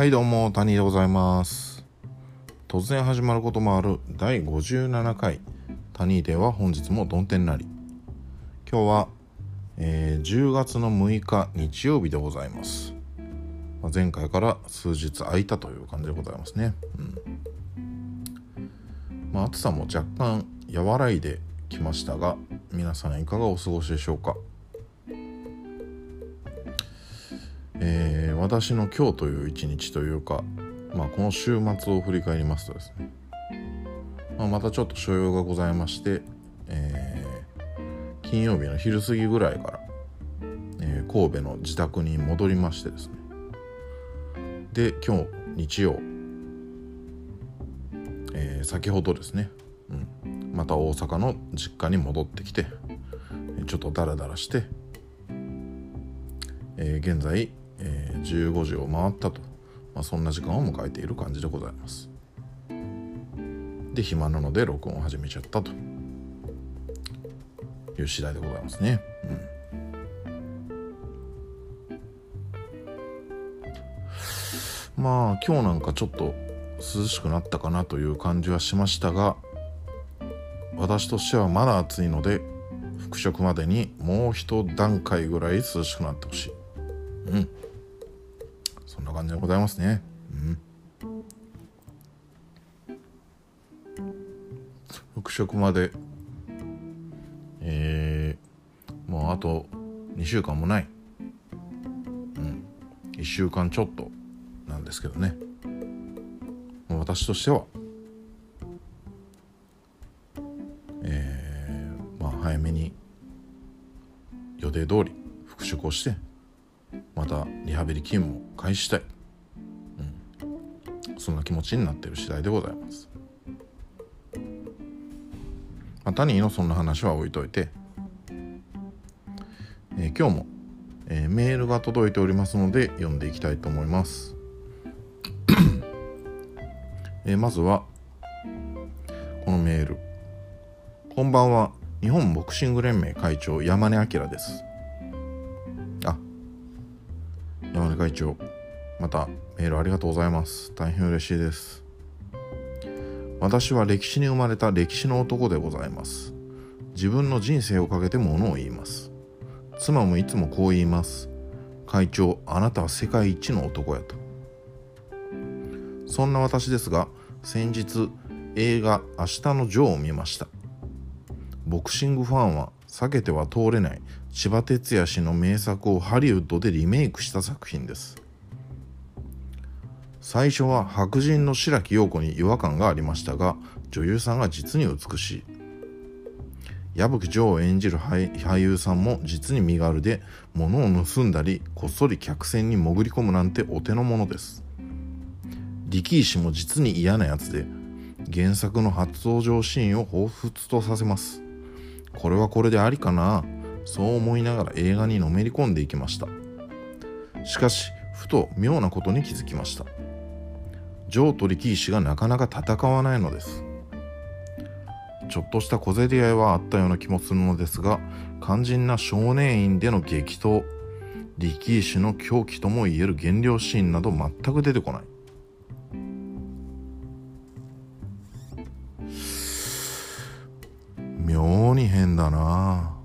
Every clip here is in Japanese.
はいどうも谷でございます。突然始まることもある第57回。谷では本日も曇天なり。今日は、えー、10月の6日日曜日でございます、まあ、前回から数日空いたという感じでございますね。うん。まあ暑さも若干和らいできましたが皆さんいかがお過ごしでしょうか？私の今日という一日というか、まあ、この週末を振り返りますとですね、まあ、またちょっと所用がございまして、えー、金曜日の昼過ぎぐらいから、えー、神戸の自宅に戻りましてですね。で今日日曜、えー、先ほどですね、うん、また大阪の実家に戻ってきてちょっとダラダラして、えー、現在、15時を回ったと、まあ、そんな時間を迎えている感じでございます。で暇なので録音を始めちゃったと。いう次第でございますね、うん、まあ今日なんかちょっと涼しくなったかなという感じはしましたが私としてはまだ暑いので復職までにもう一段階ぐらい涼しくなってほしい。うん。でございますね。うん。復職までえー、もうあと2週間もない。うん。1週間ちょっとなんですけどね。私としては。えー、まあ早めに予定通り復職をしてまたリハビリ勤務を開始したい、そんな気持ちになっている次第でございます、まあ、タニーのそんな話は置いといて、えー、今日も、えー、メールが届いておりますので読んでいきたいと思います、えー、まずはこのメール。こんばんは。日本ボクシング連盟会長山根明です。あ山根会長。またメールありがとうございます。大変嬉しいです。私は歴史に生まれた歴史の男でございます。自分の人生をかけてものを言います。妻もいつもこう言います。会長あなたは世界一の男やと。そんな私ですが先日映画「明日のジョー」を見ました。ボクシングファンは避けては通れない千葉哲也氏の名作をハリウッドでリメイクした作品です。最初は白人の白木陽子に違和感がありましたが女優さんが実に美しい。矢吹城を演じる俳優さんも実に身軽で物を盗んだりこっそり客船に潜り込むなんてお手の物です。力石も実に嫌なやつで原作の初登場シーンを彷彿とさせます。これはこれでありかなそう思いながら映画にのめり込んでいきました。しかしふと妙なことに気づきました。ジョーと力士がなかなか戦わないのです。ちょっとした小競り合いはあったような気もするのですが肝心な少年院での激闘力石の狂気ともいえる減量シーンなど全く出てこない。妙に変だな。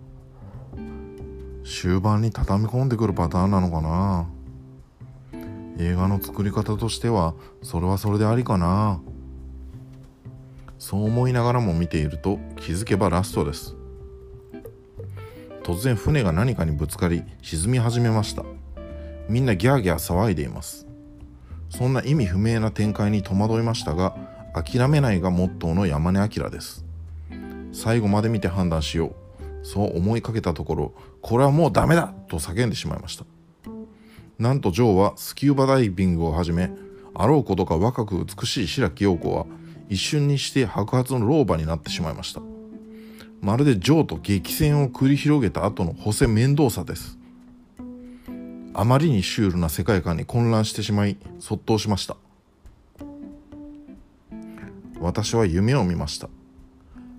終盤に畳み込んでくるパターンなのかな。映画の作り方としてはそれはそれでありかな。そう思いながらも見ていると気づけばラストです。突然船が何かにぶつかり沈み始めました。みんなギャーギャー騒いでいます。そんな意味不明な展開に戸惑いましたが諦めないがモットーの山根明です。最後まで見て判断しよう。そう思いかけたところこれはもうダメだと叫んでしまいました。なんとジョーはスキューバダイビングを始めあろうことか若く美しい白木陽子は一瞬にして白髪の老婆になってしまいました。まるでジョーと激戦を繰り広げた後のホセ面倒さです。あまりにシュールな世界観に混乱してしまいそっとしました。私は夢を見ました。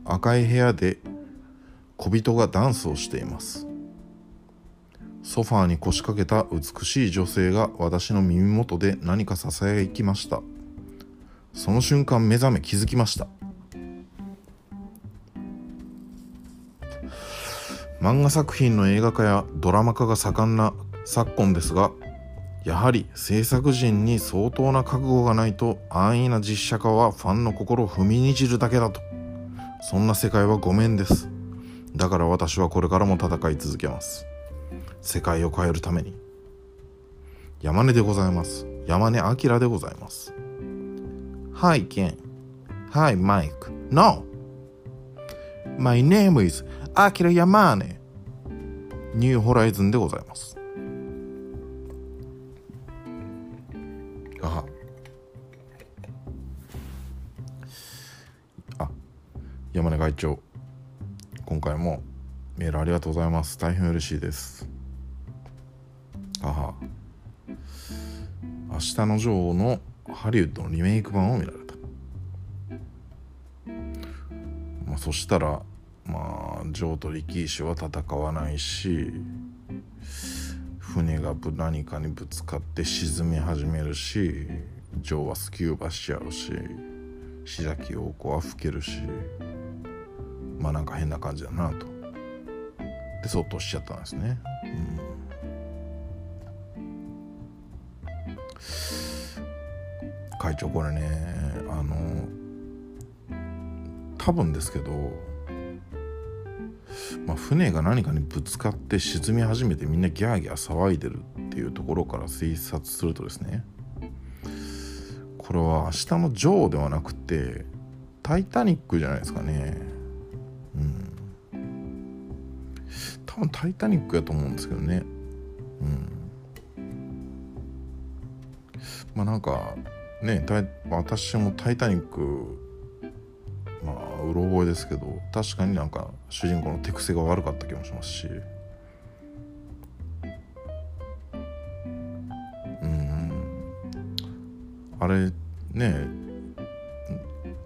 赤い部屋で小人がダンスをしています。ソファーに腰掛けた美しい女性が私の耳元で何かささやきました。その瞬間目覚め気づきました。漫画作品の映画化やドラマ化が盛んな昨今ですがやはり制作陣に相当な覚悟がないと安易な実写化はファンの心を踏みにじるだけだと。そんな世界はごめんです。だから私はこれからも戦い続けます。世界を変えるために。山根でございます。山根明でございます。Hi Ken Hi Mike No My name is アキラ山根ニューホライズンでございます。あ。あ。山根会長。今回もメールありがとうございます。大変嬉しいです。あは。明日のジョーのハリウッドのリメイク版を見られた、まあ、そしたらまあジョーと力石は戦わないし船が何かにぶつかって沈み始めるしジョーはスキューバしちゃうし志崎陽子は老けるし。まあなんか変な感じだなと。でそっとしちゃったんですね。会長これねあの多分ですけど、まあ、船が何かにぶつかって沈み始めてみんなギャーギャー騒いでるっていうところから推察するとですねこれは明日のジョーではなくてタイタニックじゃないですかね多分タイタニックやと思うんですけどね。うん。まあなんかね私も「タイタニック」まあうろ覚えですけど確かになんか主人公の手癖が悪かった気もしますし。うん。あれね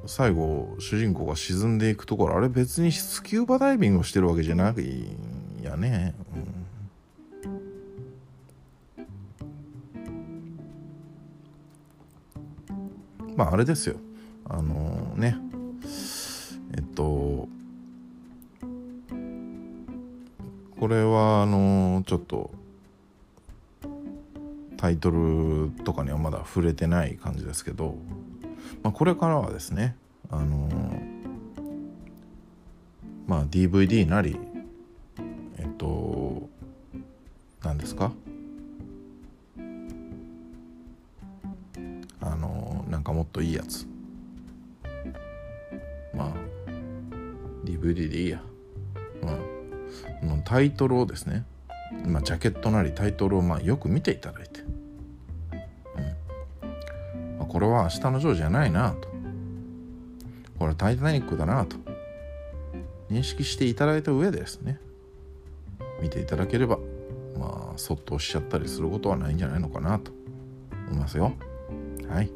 最後主人公が沈んでいくところあれ別にスキューバダイビングをしてるわけじゃない。んね、うん。まああれですよ。あのー、ね。えっと。これはあのー、ちょっと。タイトルとかにはまだ触れてない感じですけど、まあ、これからはですね。あの。ー、まあ DVD なり。タイトルをですねまあジャケットなりタイトルをまあよく見ていただいて、うん。まあ、これは明日のジョーじゃないなと。これはタイタニックだなと。認識していただいた上でですね見ていただければまあそっと押しちゃったりすることはないんじゃないのかなと。思いますよ。はい。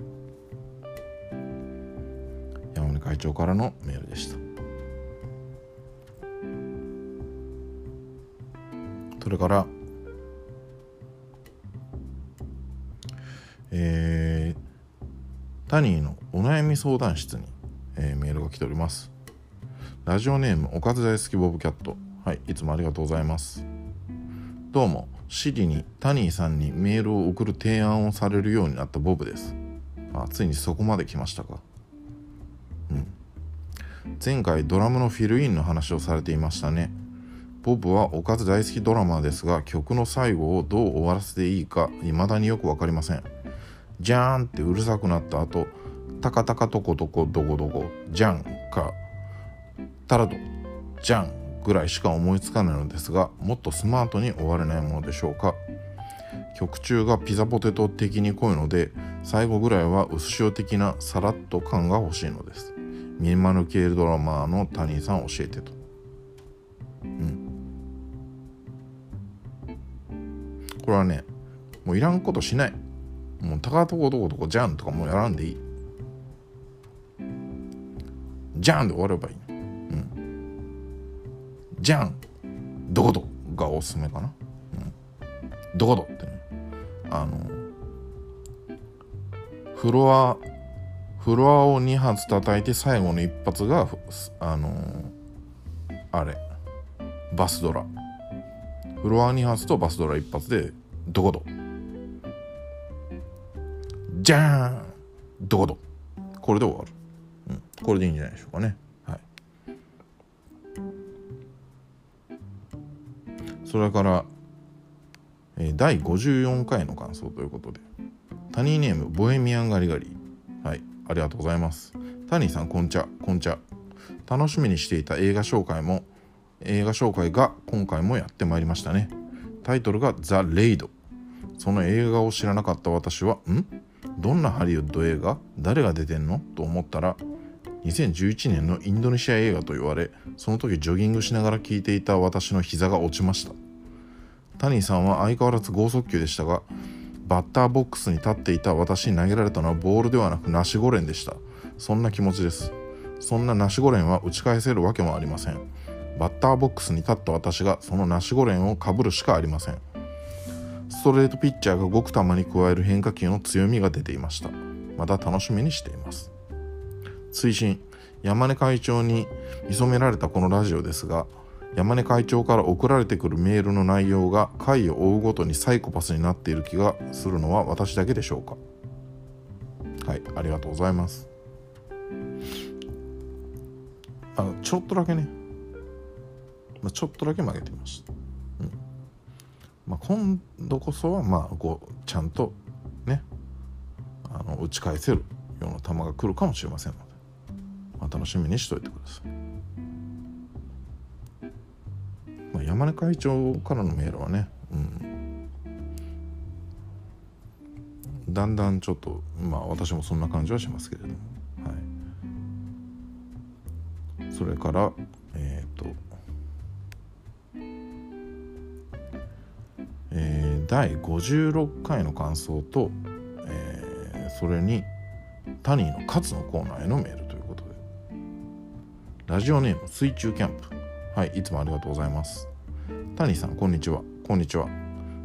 山根。会長からのメールでした。それからえー、タニーのお悩み相談室に、えー、メールが来ております。ラジオネームおかず大好きボブキャット。はいいつもありがとうございます。どうもシリにタニーさんにメールを送る提案をされるようになったボブです。あついにそこまで来ましたか。うん。前回ドラムのフィルインの話をされていましたね。ボブはおかず大好きドラマーですが曲の最後をどう終わらせていいか未だによく分かりませんじゃーんってうるさくなった後タカタカトコトコどこどこじゃんかタラドじゃんぐらいしか思いつかないのですがもっとスマートに終われないものでしょうか曲中がピザポテト的に濃いので最後ぐらいは薄塩的なさらっと感が欲しいのですミニマル系ドラマーの谷さん教えてと。うん。これはね、もういらんことしない。もう高とことことこじゃんとかもうやらんでいい。じゃんで終わればいい。うん。じゃんどことがおすすめかな。うん。どこどってねあのフロアフロアを2発叩いて最後の一発があのあれバスドラフロア2発とバスドラ1発でどこどじゃーんどこどこれで終わる、うん、これでいいんじゃないでしょうかね。はい。それからえー、第54回の感想ということで。タニーネームボヘミアンガリガリ。はい。ありがとうございます。タニーさんこんちゃこんちゃ。楽しみにしていた映画紹介も映画紹介が今回もやってまいりましたね。タイトルがザ・レイド。その映画を知らなかった私はん？どんなハリウッド映画？誰が出てんの？と思ったら2011年のインドネシア映画と言われその時ジョギングしながら聞いていた私の膝が落ちました。タニーさんは相変わらず剛速球でしたがバッターボックスに立っていた私に投げられたのはボールではなくナシゴレンでした。そんな気持ちです。そんなナシゴレンは打ち返せるわけもありません。ターボックスに立った私がそのナシゴレンをかぶるしかありません。ストレートピッチャーがごくたまに加える変化球の強みが出ていました。また楽しみにしています。追伸。山根会長に見初められたこのラジオですが山根会長から送られてくるメールの内容が回を追うごとにサイコパスになっている気がするのは私だけでしょうか。はい。ありがとうございます。あのちょっとだけね、まあ、ちょっとだけ曲げてみました、うん。まあ、今度こそはまあこうちゃんとねあの打ち返せるような球が来るかもしれませんので、まあ、楽しみにしといてください。まあ、山根会長からのメールはね、うん、だんだんちょっとまあ私もそんな感じはしますけれども、それからえっ、ー、と第56回の感想と、えー、それにタニーの勝のコーナーへのメールということでラジオネーム水中キャンプはい、いつもありがとうございます。谷さん、こんにちは。こんにちは。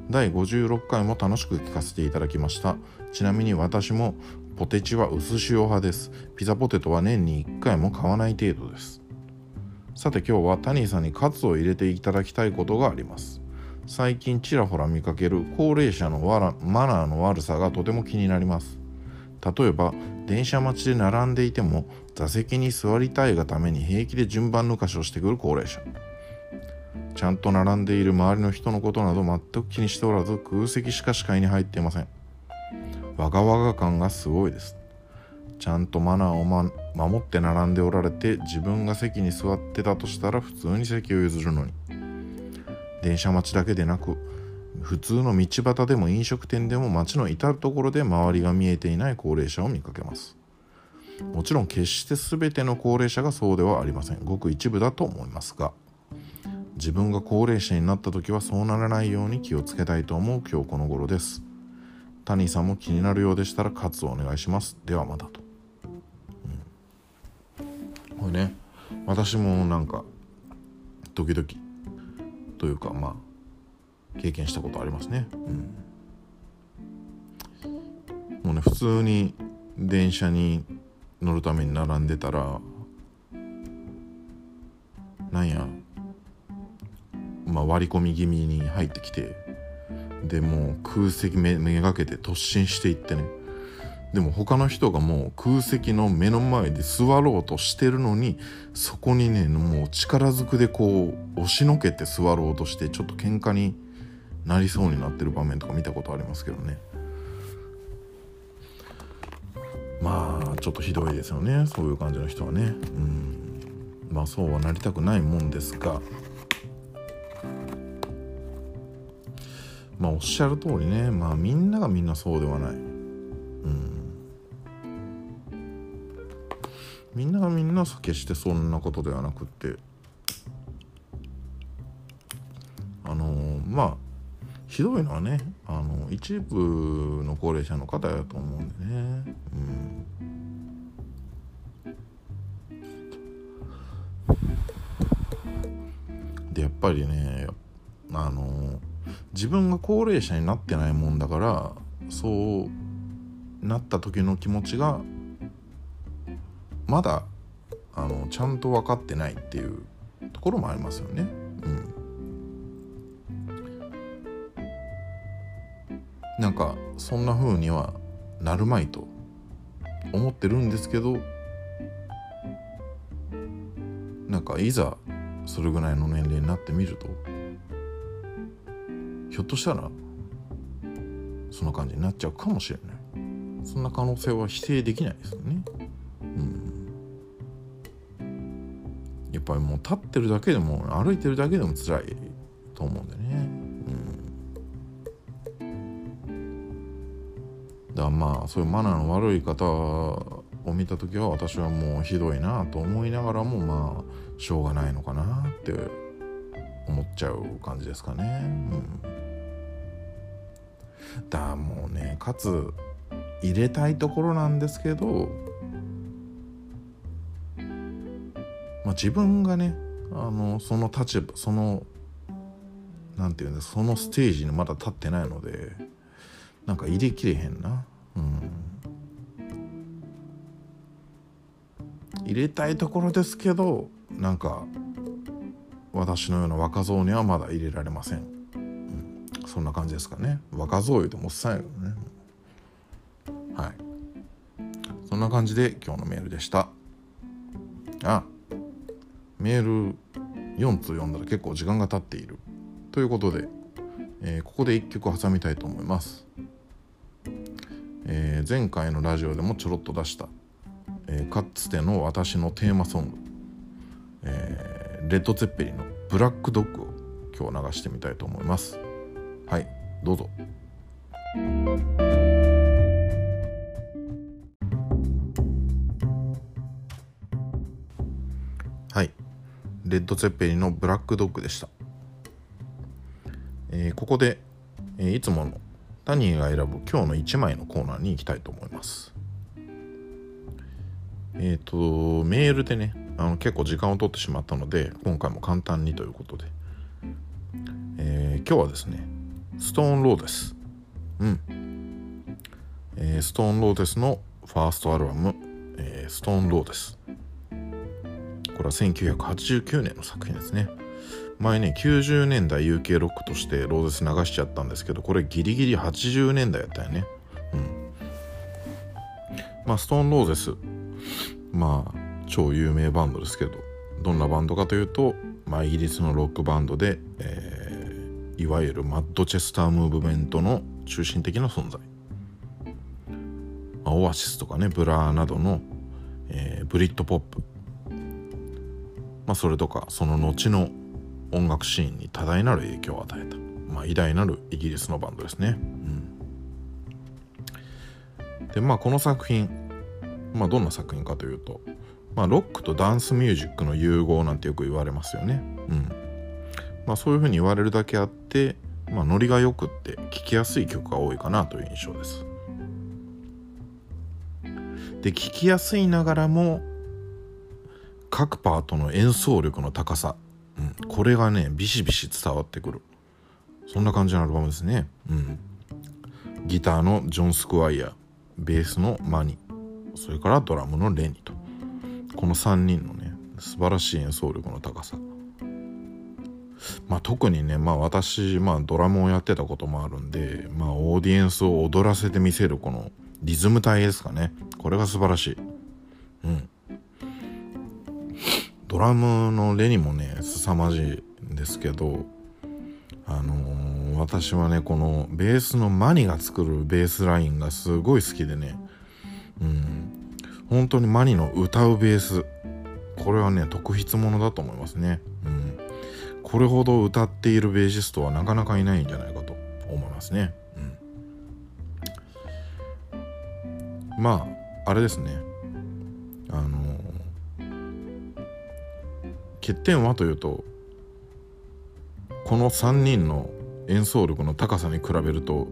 第56回も楽しく聞かせていただきました。ちなみに私もポテチは薄塩派です。ピザポテトは年に1回も買わない程度です。さて今日はタニーさんにカツを入れていただきたいことがあります。最近ちらほら見かける高齢者のマナーの悪さがとても気になります。例えば電車待ちで並んでいても座席に座りたいがために平気で順番抜かしをしてくる高齢者。ちゃんと並んでいる周りの人のことなど全く気にしておらず空席しか視界に入っていません。わがわが感がすごいです。ちゃんとマナーを、ま、守って並んでおられて自分が席に座ってたとしたら普通に席を譲るのに。電車待ちだけでなく普通の道端でも飲食店でも街の至る所で周りが見えていない高齢者を見かけます。もちろん決して全ての高齢者がそうではありません。ごく一部だと思いますが自分が高齢者になった時はそうならないように気をつけたいと思う今日この頃です。タニーさんも気になるようでしたら喝をお願いします。ではまたと、うん、これね私もなんか時々というかまあ経験したことありますね。うん、もうね普通に電車に乗るために並んでたらなんや、まあ、割り込み気味に入ってきてでもう空席めめがけて突進していってねでも他の人がもう空席の目の前で座ろうとしてるのにそこにねもう力ずくでこう押しのけて座ろうとしてちょっと喧嘩になりそうになってる場面とか見たことありますけどね。まあちょっとひどいですよね。そういう感じの人はね。うん。まあそうはなりたくないもんですが。まあおっしゃる通りね。まあみんながみんなそうではない。うん。みんながみんな決してそんなことではなくってあの、まあひどいのはねあの一部の高齢者の方やと思うんでね。うん。でやっぱりねあの自分が高齢者になってないもんだからそうなった時の気持ちがまだあのちゃんと分かってないっていうところもありますよね。うん、なんかそんな風にはなるまいと思ってるんですけどなんかいざそれぐらいの年齢になってみるとひょっとしたらそんな感じになっちゃうかもしれない。そんな可能性は否定できないですよね。ぱりもう立ってるだけでも歩いてるだけでも辛いと思うんでね。うん。だまあそういうマナーの悪い方を見た時は私はもうひどいなと思いながらもまあしょうがないのかなって思っちゃう感じですかね。うん。だもうねかつ入れたいところなんですけど、まあ、自分がねあのその立場そのなんていうんですそのステージにまだ立ってないのでなんか入れきれへんな。うん。入れたいところですけどなんか私のような若造にはまだ入れられません。そんな感じですかね。若造言うてもおっさんやけどね。はい。そんな感じで今日のメールでした。あメール4通読んだら結構時間が経っているということで、えー、ここで1曲挟みたいと思います、えー、前回のラジオでもちょろっと出した、えー、かつての私のテーマソング、えレッド・ツェッペリの「ブラック・ドッグ」を今日流してみたいと思います。はいどうぞ。レッド・ツェッペリのブラックドッグでした、えー、ここで、えー、いつものタニーが選ぶ今日の1枚のコーナーに行きたいと思いますえっ、ー、とメールでねあの結構時間を取ってしまったので今回も簡単にということで、え、今日はですねストーンローデス。うん。えー、ストーンローデスのファーストアルバム、えー、ストーンローデス。これは1989年の作品ですね。前ね、90年代 UK ロックとしてローデス流しちゃったんですけど、これギリギリ80年代やったよね。うん。まあ、ストーンローデス。まあ、超有名バンドですけど、どんなバンドかというと、まあ、イギリスのロックバンドで、えーいわゆるマッドチェスタームーブメントの中心的な存在、まあ、オアシスとかねブラーなどの、えー、ブリットポップ、まあ、それとかその後の音楽シーンに多大なる影響を与えた、まあ、偉大なるイギリスのバンドですね。うん、でまあこの作品、まあ、どんな作品かというと、まあ、ロックとダンスミュージックの融合なんてよく言われますよね。うんまあ、そういうふうに言われるだけあって、まあ、ノリがよくって聴きやすい曲が多いかなという印象です。で聴きやすいながらも各パートの演奏力の高さ、うん、これがねビシビシ伝わってくる。そんな感じのアルバムですね。うん、ギターのジョン・スクワイヤーベースのマニ。それからドラムのレニと。この3人のね素晴らしい演奏力の高さ。まあ、特にね、まあ、私、まあ、ドラムをやってたこともあるんで、まあ、オーディエンスを踊らせてみせるこのリズム体ですかね。これが素晴らしい。うん。ドラムのレにもね凄まじいんですけどあのー、私はねこのベースのマニが作るベースラインがすごい好きでねうん。本当にマニの歌うベース。これはね特筆ものだと思いますね。うん。これほど歌っているベーシストはなかなかいないんじゃないかと思いますね。うん、まああれですね。欠点はというとこの3人の演奏力の高さに比べると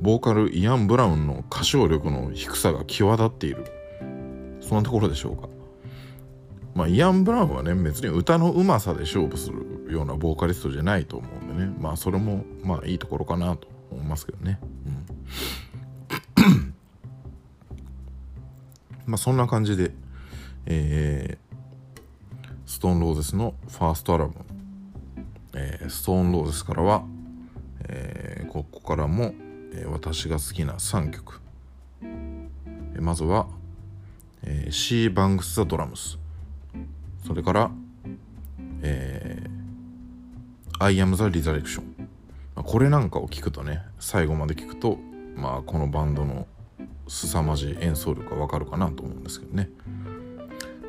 ボーカルイアン・ブラウンの歌唱力の低さが際立っている。そんなところでしょうか。まあ、イアン・ブラウンはね別に歌のうまさで勝負するようなボーカリストじゃないと思うんでね。まあそれもまあいいところかなと思いますけどね、うん、まあそんな感じでえー、ストーンローゼスのファーストアルバム、えー、ストーンローゼスからは、えー、ここからも、えー、私が好きな3曲、え、まずは、えー、 She Bangs the Drums。それからえー、I Am the Resurrection これなんかを聞くとね最後まで聞くとまあこのバンドの凄まじい演奏力がわかるかなと思うんですけどね。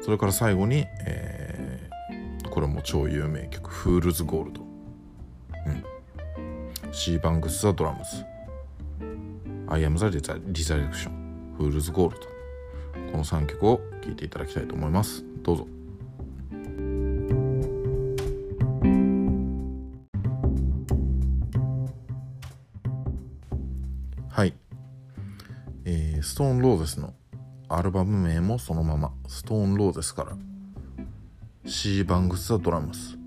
それから最後に、え、これも超有名曲「 Fools Gold」うん、 She Bangs the Drums「I Am the Resurrection」「 Fools Gold」この3曲を聴いていただきたいと思います。どうぞ。はい、えーストーンローゼスのアルバム名もそのまま。ストーンローゼスから She Bangs the Drums。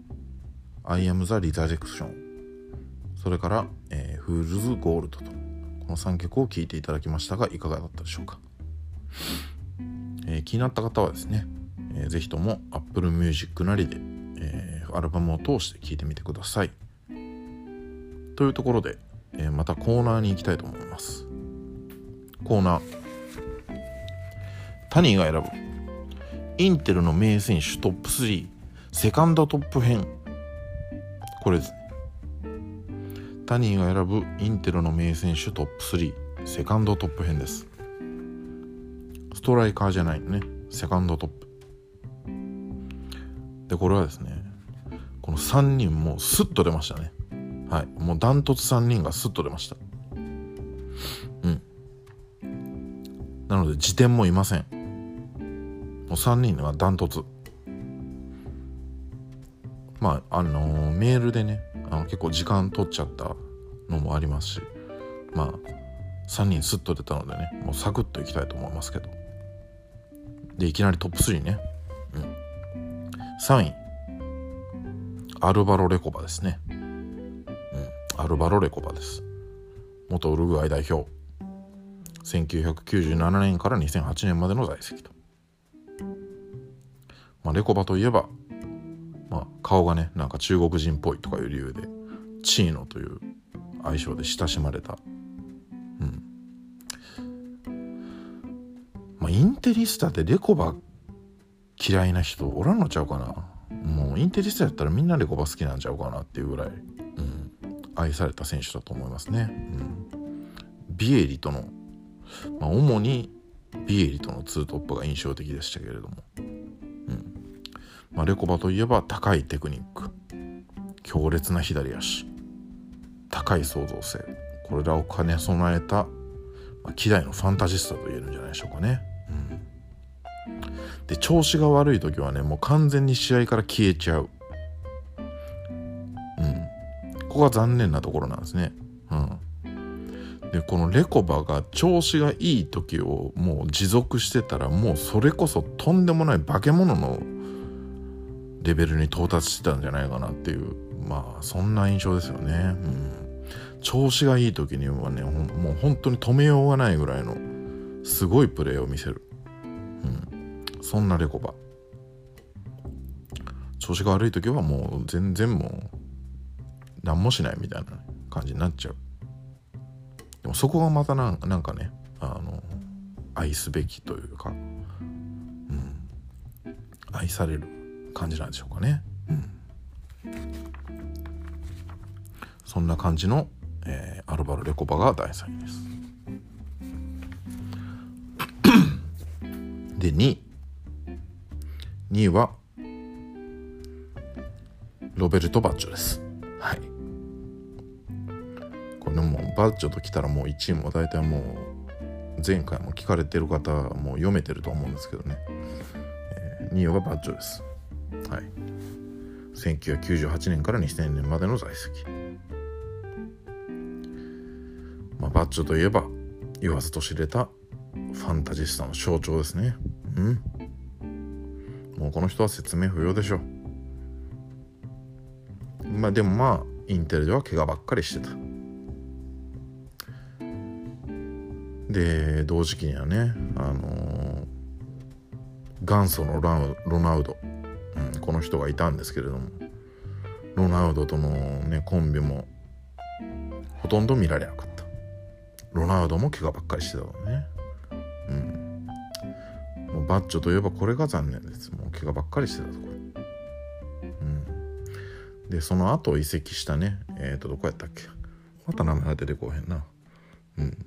I Am the Resurrection それから、えー、 Fools Gold と。この3曲を聴いていただきましたがいかがだったでしょうか、えー、気になった方はですね、えー、ぜひとも Apple Music なりで、えー、アルバムを通して聴いてみてください。というところで、えー、またコーナーに行きたいと思います。コーナー。タニーが選ぶ。インテルの名選手トップ3セカンドトップ編。これですね。タニーが選ぶインテルの名選手トップ3セカンドトップ編です。ストライカーじゃないね。セカンドトップ。でこれはですねこの3人もスッと出ましたね。はい。もうダントツ3人がスッと出ました。うん。なので辞典もいません。もう3人はダントツ。まああの、メールでねあの結構時間取っちゃったのもありますしまあ3人スッと出たのでねもうサクッといきたいと思いますけど。でいきなりトップ3ね。うん。3位。アルバロ・レコバですね。うん。アルバロ・レコバです。元ウルグアイ代表。1997年から2008年までの在籍と。まあ、レコバといえば、まあ、顔がねなんか中国人っぽいとかいう理由でチーノという愛称で親しまれた、うん。まあ、インテリスタでレコバ嫌いな人おらんのちゃうかな。もうインテリスタやったらみんなレコバ好きなんちゃうかなっていうぐらい、うん、愛された選手だと思いますね、うん、ビエリとのまあ、主にビエリとのツートップが印象的でしたけれども、まあ、レコバといえば高いテクニック強烈な左足高い創造性これらを兼ね備えた、まあ、希代のファンタジスタと言えるんじゃないでしょうかね。うん、で調子が悪い時はねもう完全に試合から消えちゃう。うん、ここが残念なところなんですね。うん、でこのレコバが調子がいい時をもう持続してたらもうそれこそとんでもない化け物のレベルに到達してたんじゃないかなっていう。まあそんな印象ですよね。うん、調子がいい時にはねもう本当に止めようがないぐらいのすごいプレーを見せる、うん、そんなレコバ。調子が悪い時はもう全然もう何もしないみたいな感じになっちゃう。でもそこがまたなんかねあの愛すべきというか、うん、愛される。感じなんでしょうかね。うん、そんな感じの、えー、アルバル・レコバが第3位です。で2位2位はロベルト・バッチョです。はい。これもバッジョときたらもう1位も大体もう前回も聞かれてる方はもう読めてると思うんですけどね、えー、2位はバッジョですはい。1998年から2000年までの在籍。まあバッジョといえば言わずと知れたファンタジスタの象徴ですね。うん。もうこの人は説明不要でしょう。まあでもまあインテルでは怪我ばっかりしてた。で同時期にはねあの元祖のロナウド、この人がいたんですけれどもロナウドとのねコンビもほとんど見られなかった。ロナウドも怪我ばっかりしてたわね。うん。もうバッチョといえばこれが残念です。もう怪我ばっかりしてたとこ。うん。でその後移籍したねえっ、ー、とどこやったっけ？また名前が出てこへんな。うん。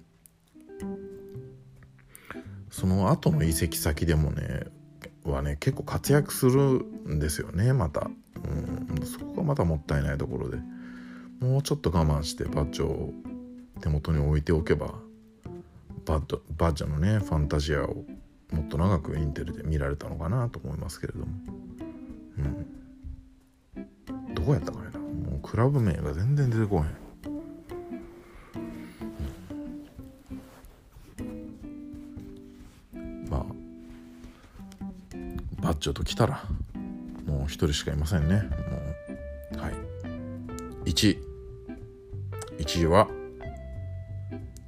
その後の移籍先でもねはね結構活躍するですよねまた、うん、そこがまたもったいないところで。もうちょっと我慢してバッジョを手元に置いておけばバッドバッジョのねファンタジアをもっと長くインテルで見られたのかなと思いますけれども、うん、どこやったかねな。もうクラブ名が全然出てこへん。まあバッチョと来たらもう一人しかいませんね。もう。はい。1位1位は、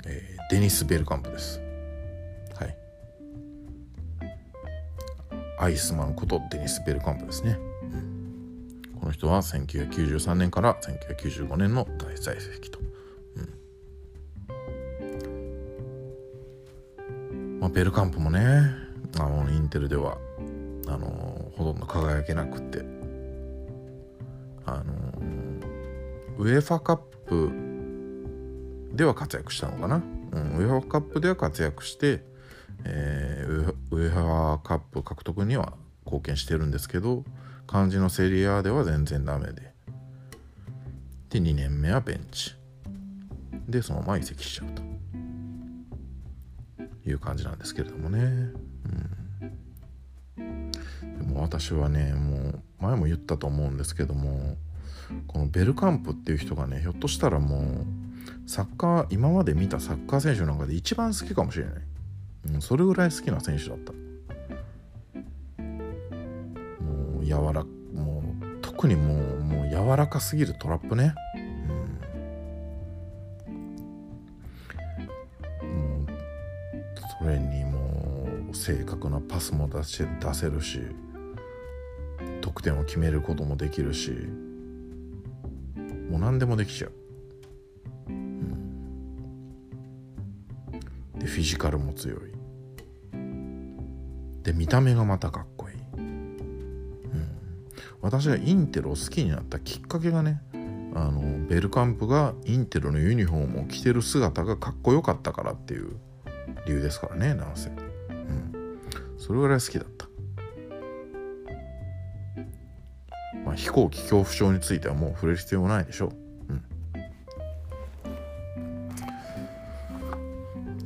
えー、デニス・ベルカンプです。はい。アイスマンことデニス・ベルカンプですね、この人は1993年から1995年の大在籍と、うん。まあ、ベルカンプもねあのインテルではあのほとんど輝けなくて。あの UEFA カップでは活躍したのかな、うん、 UEFA カップでは活躍して、えー、 UEFA カップ獲得には貢献してるんですけど肝心のセリエAでは全然ダメで。で2年目はベンチ。でそのまま移籍しちゃうという感じなんですけれどもね、うん。私はねもう前も言ったと思うんですけどもこのベルカンプっていう人がねひょっとしたらもうサッカー今まで見たサッカー選手の中で一番好きかもしれない、うん、それぐらい好きな選手だった。もう柔らもう特にもうもう柔らかすぎるトラップね、うん、もうそれにもう正確なパスも出せ出せるし。得点を決めることもできるしもう何でもできちゃう、うん、でフィジカルも強い。で見た目がまたかっこいい、うん、私がインテルを好きになったきっかけがねあのベルカンプがインテルのユニフォームを着てる姿がかっこよかったからっていう理由ですからねなんせ、うん、それぐらい好きだった。まあ、飛行機恐怖症についてはもう触れる必要ないでしょう。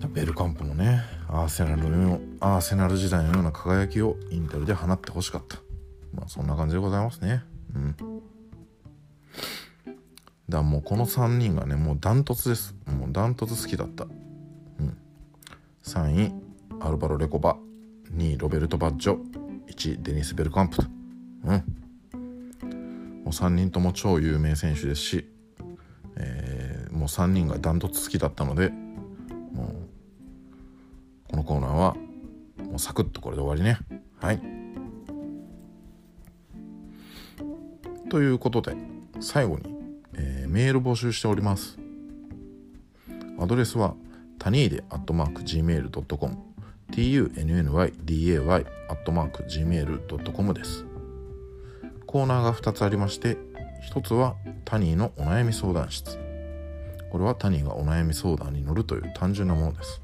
うん、ベルカンプもねアーセナルのアーセナル時代のような輝きをインテルで放ってほしかった。まあそんな感じでございますね。うん。だもうこの3人がねもうダントツですもうダントツ好きだったうん3位アルバロ・レコバ2位ロベルト・バッジョ1位デニス・ベルカンプとうんう3人とも超有名選手ですし、えー、もう3人がダントツ好きだったのでもうこのコーナーはもうサクッとこれで終わりね。はい。ということで最後に、えー、メール募集しております。アドレスはタニーデアットマーク Gmail.com tunnyday アットマーク Gmail.com です。コーナーが2つありまして1つはタニーのお悩み相談室。これはタニーがお悩み相談に乗るという単純なものです。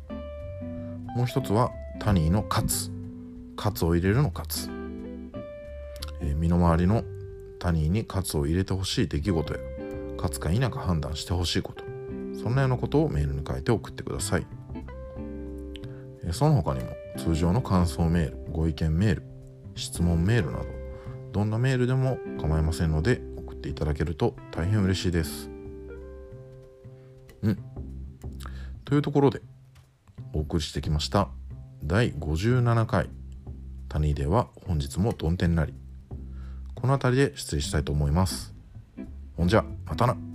もう一つはタニーのカツ。カツを入れるのカツ、えー、身の回りのタニーにカツを入れてほしい出来事やカツか否か判断してほしいこと。そんなようなことをメールに書いて送ってください、その他にも通常の感想メールご意見メール質問メールなどどんなメールでも構いませんので送っていただけると大変嬉しいです。うん。というところでお送りしてきました第57回谷では本日も曇天なりこの辺りで失礼したいと思います。ほんじゃまたな。